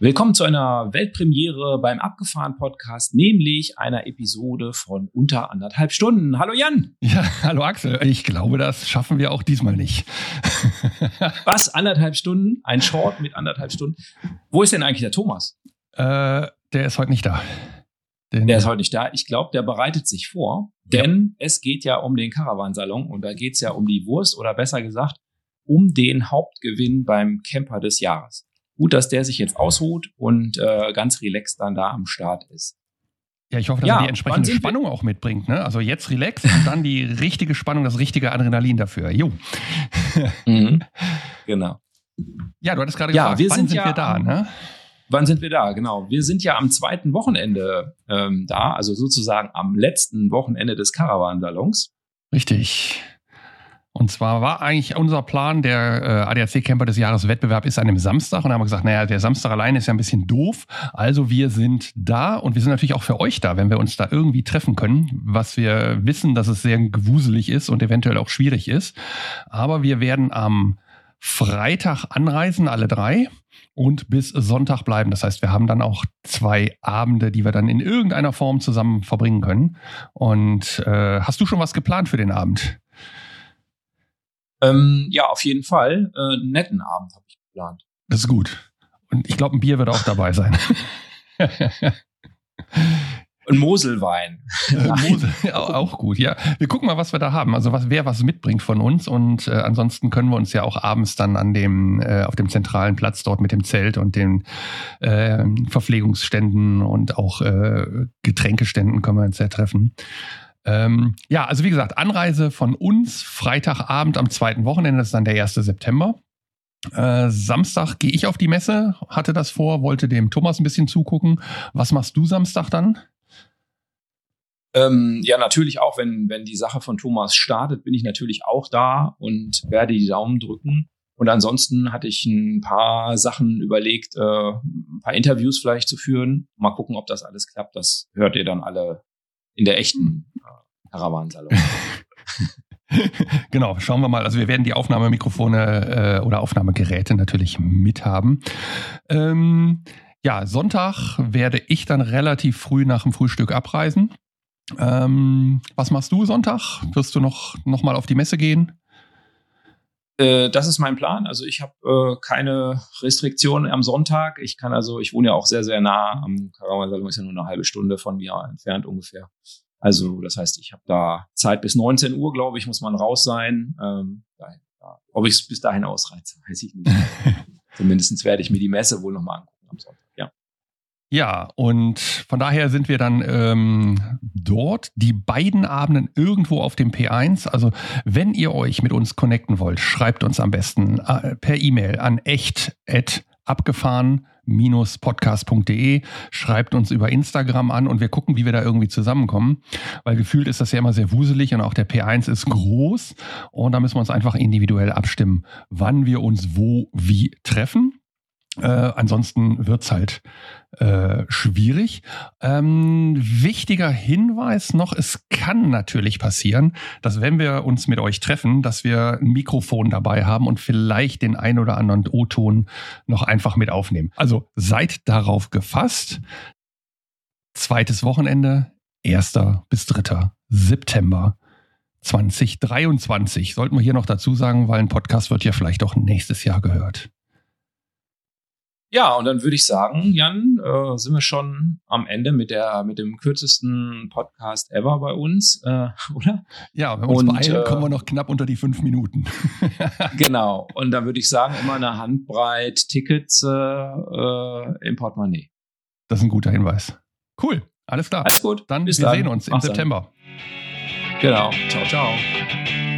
Willkommen zu einer Weltpremiere beim Abgefahren Podcast, nämlich einer Episode von unter anderthalb Stunden. Hallo Jan. Ja, hallo Axel. Ich glaube, das schaffen wir auch diesmal nicht. Was? Anderthalb Stunden? Ein Short mit anderthalb Stunden? Wo ist denn eigentlich der Thomas? Äh, der ist heute nicht da. Den der ist heute nicht da. Ich glaube, der bereitet sich vor, denn ja. es geht ja um den Caravansalon und da geht es ja um die Wurst oder besser gesagt um den Hauptgewinn beim Camper des Jahres gut, dass der sich jetzt ausruht und äh, ganz relaxed dann da am Start ist. Ja, ich hoffe, dass ja, er die entsprechende Spannung auch mitbringt. Ne? Also jetzt relax und dann die richtige Spannung, das richtige Adrenalin dafür. Jo. Mhm. Genau. Ja, du hattest gerade ja, gefragt, wir wann sind, ja wir da? Ne? Wann sind wir da? Genau. Wir sind ja am zweiten Wochenende ähm, da, also sozusagen am letzten Wochenende des Caravan-Salons. Richtig. Und zwar war eigentlich unser Plan, der äh, ADAC-Camper des Jahres Wettbewerb ist an einem Samstag. Und da haben wir gesagt, naja, der Samstag alleine ist ja ein bisschen doof. Also wir sind da und wir sind natürlich auch für euch da, wenn wir uns da irgendwie treffen können, was wir wissen, dass es sehr gewuselig ist und eventuell auch schwierig ist. Aber wir werden am Freitag anreisen, alle drei und bis Sonntag bleiben. Das heißt, wir haben dann auch zwei Abende, die wir dann in irgendeiner Form zusammen verbringen können. Und äh, hast du schon was geplant für den Abend? Ähm, ja, auf jeden Fall. Äh, einen netten Abend habe ich geplant. Das ist gut. Und ich glaube, ein Bier wird auch dabei sein. Ein Moselwein. Mosel, auch gut, ja. Wir gucken mal, was wir da haben. Also was, wer was mitbringt von uns. Und äh, ansonsten können wir uns ja auch abends dann an dem, äh, auf dem zentralen Platz dort mit dem Zelt und den äh, Verpflegungsständen und auch äh, Getränkeständen können wir uns ja treffen. Ähm, ja, also wie gesagt, Anreise von uns Freitagabend am zweiten Wochenende, das ist dann der 1. September. Äh, Samstag gehe ich auf die Messe, hatte das vor, wollte dem Thomas ein bisschen zugucken. Was machst du Samstag dann? Ähm, ja, natürlich auch, wenn, wenn die Sache von Thomas startet, bin ich natürlich auch da und werde die Daumen drücken. Und ansonsten hatte ich ein paar Sachen überlegt, äh, ein paar Interviews vielleicht zu führen. Mal gucken, ob das alles klappt. Das hört ihr dann alle in der echten Caravansalon. genau, schauen wir mal. Also wir werden die Aufnahmemikrofone äh, oder Aufnahmegeräte natürlich mithaben. Ähm, ja, Sonntag werde ich dann relativ früh nach dem Frühstück abreisen. Ähm, was machst du Sonntag? Wirst du noch, noch mal auf die Messe gehen? Äh, das ist mein Plan. Also ich habe äh, keine Restriktionen am Sonntag. Ich kann also, ich wohne ja auch sehr, sehr nah am Karawansalon, ist ja nur eine halbe Stunde von mir entfernt ungefähr. Also das heißt, ich habe da Zeit bis 19 Uhr, glaube ich, muss man raus sein. Ähm. Ob ich es bis dahin ausreize, weiß ich nicht. Zumindest werde ich mir die Messe wohl nochmal angucken am Sonntag. Ja. Ja, und von daher sind wir dann ähm, dort, die beiden Abenden irgendwo auf dem P1. Also wenn ihr euch mit uns connecten wollt, schreibt uns am besten äh, per E-Mail an echt@abgefahren podcast.de, schreibt uns über Instagram an und wir gucken, wie wir da irgendwie zusammenkommen, weil gefühlt ist das ja immer sehr wuselig und auch der P1 ist groß. Und da müssen wir uns einfach individuell abstimmen, wann wir uns wo wie treffen. Äh, ansonsten wird's halt äh, schwierig. Ähm, wichtiger Hinweis noch, es kann natürlich passieren, dass wenn wir uns mit euch treffen, dass wir ein Mikrofon dabei haben und vielleicht den ein oder anderen O-Ton noch einfach mit aufnehmen. Also seid darauf gefasst. Zweites Wochenende, 1. bis 3. September 2023. Sollten wir hier noch dazu sagen, weil ein Podcast wird ja vielleicht auch nächstes Jahr gehört. Ja, und dann würde ich sagen, Jan, äh, sind wir schon am Ende mit der mit dem kürzesten Podcast ever bei uns, äh, oder? Ja, wenn wir uns und, beeilen, äh, kommen wir noch knapp unter die fünf Minuten. genau. Und dann würde ich sagen, immer eine Handbreit Tickets äh, äh, im Portemonnaie. Das ist ein guter Hinweis. Cool, alles klar. Alles gut. Dann Bis wir dann. sehen uns im Mach's September. Dann. Genau. Ciao, ciao.